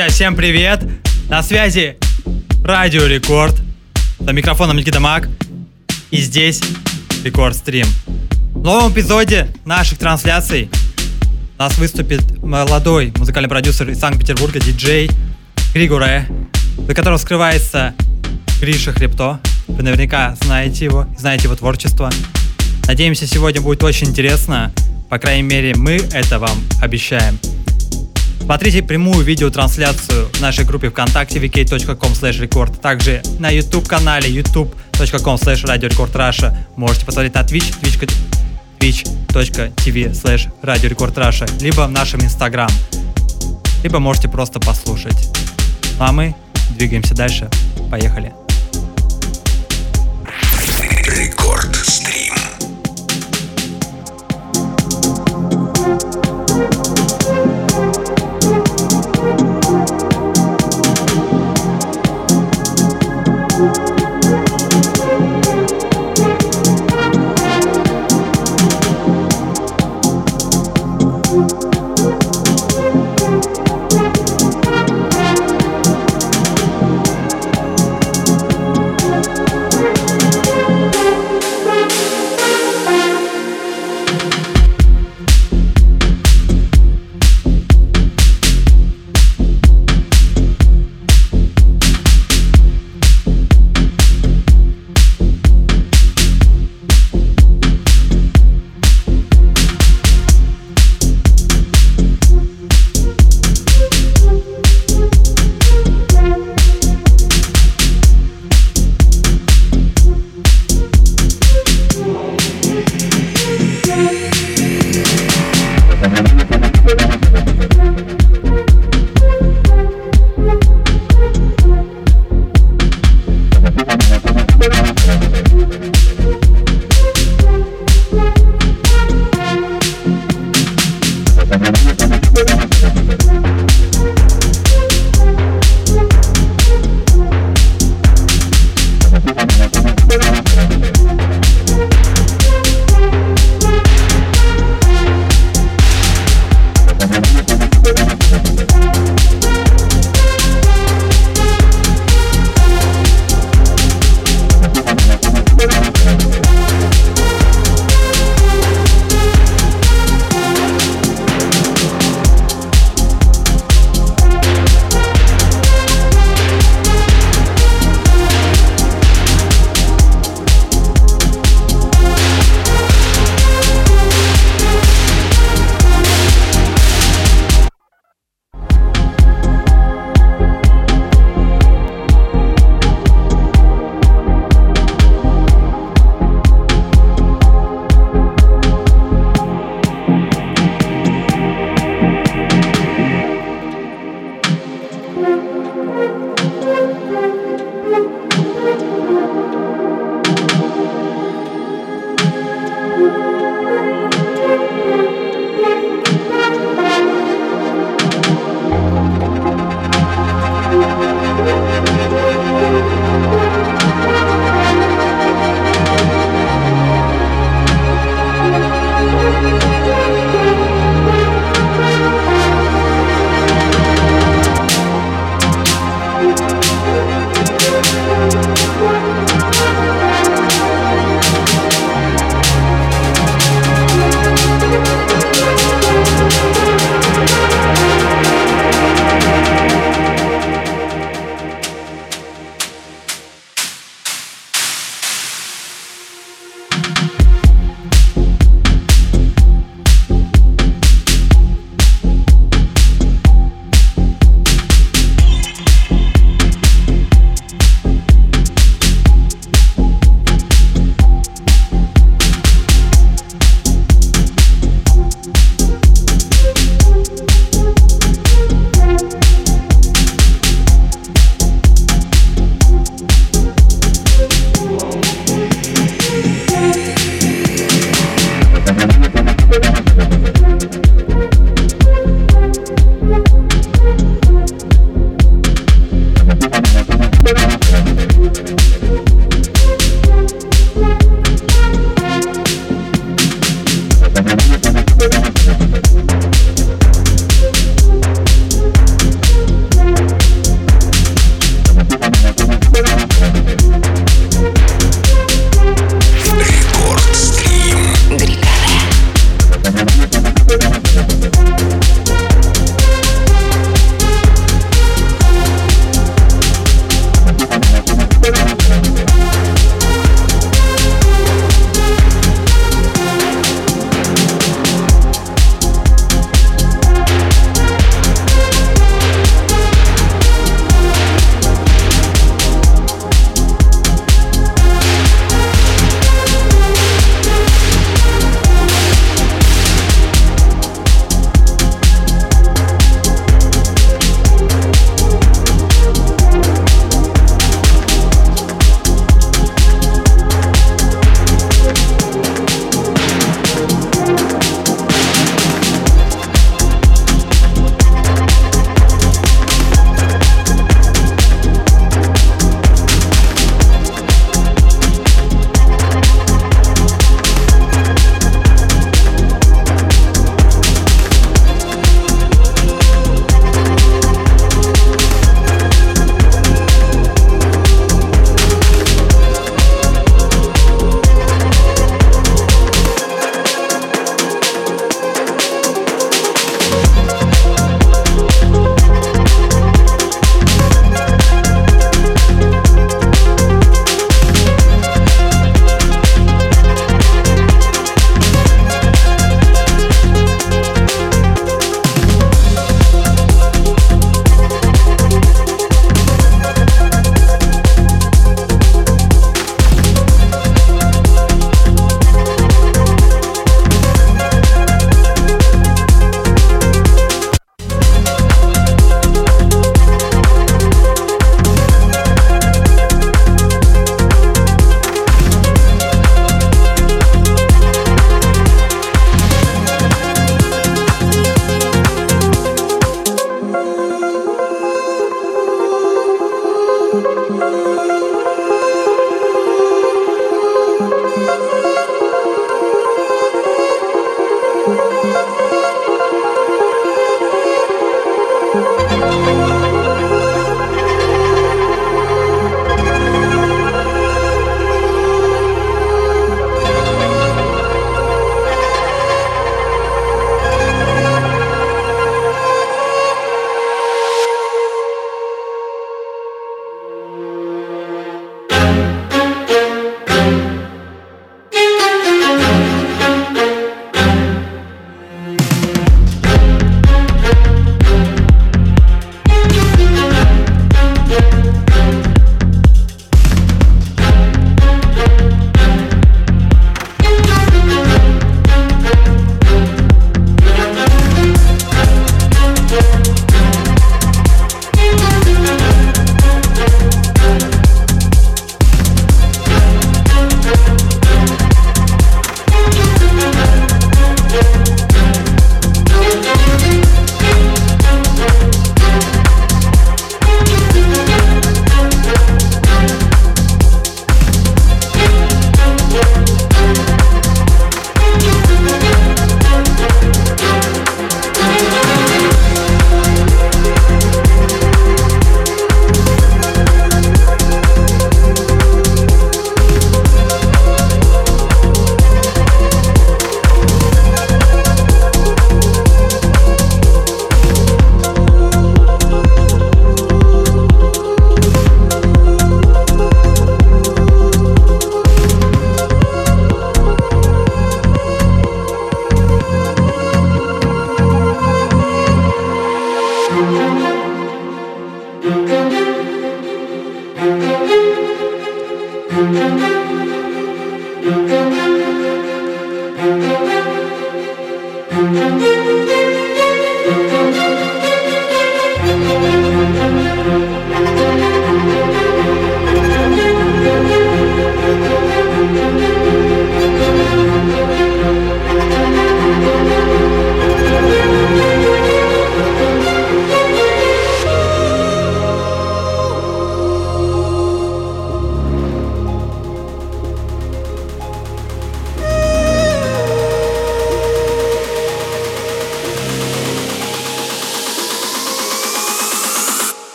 Друзья, всем привет! На связи Радио Рекорд. За микрофоном Никита Мак. И здесь Рекорд Стрим. В новом эпизоде наших трансляций у нас выступит молодой музыкальный продюсер из Санкт-Петербурга, диджей Григоре, за которым скрывается Гриша Хребто. Вы наверняка знаете его, знаете его творчество. Надеемся, сегодня будет очень интересно. По крайней мере, мы это вам обещаем. Смотрите прямую видеотрансляцию в нашей группе ВКонтакте vk.com record. Также на YouTube канале youtube.com slash Radio Record Russia. Можете посмотреть на Twitch, twitch, twitch.tv slash Radio Record Russia, либо в нашем Instagram. Либо можете просто послушать. Ну а мы двигаемся дальше. Поехали.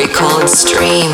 record stream.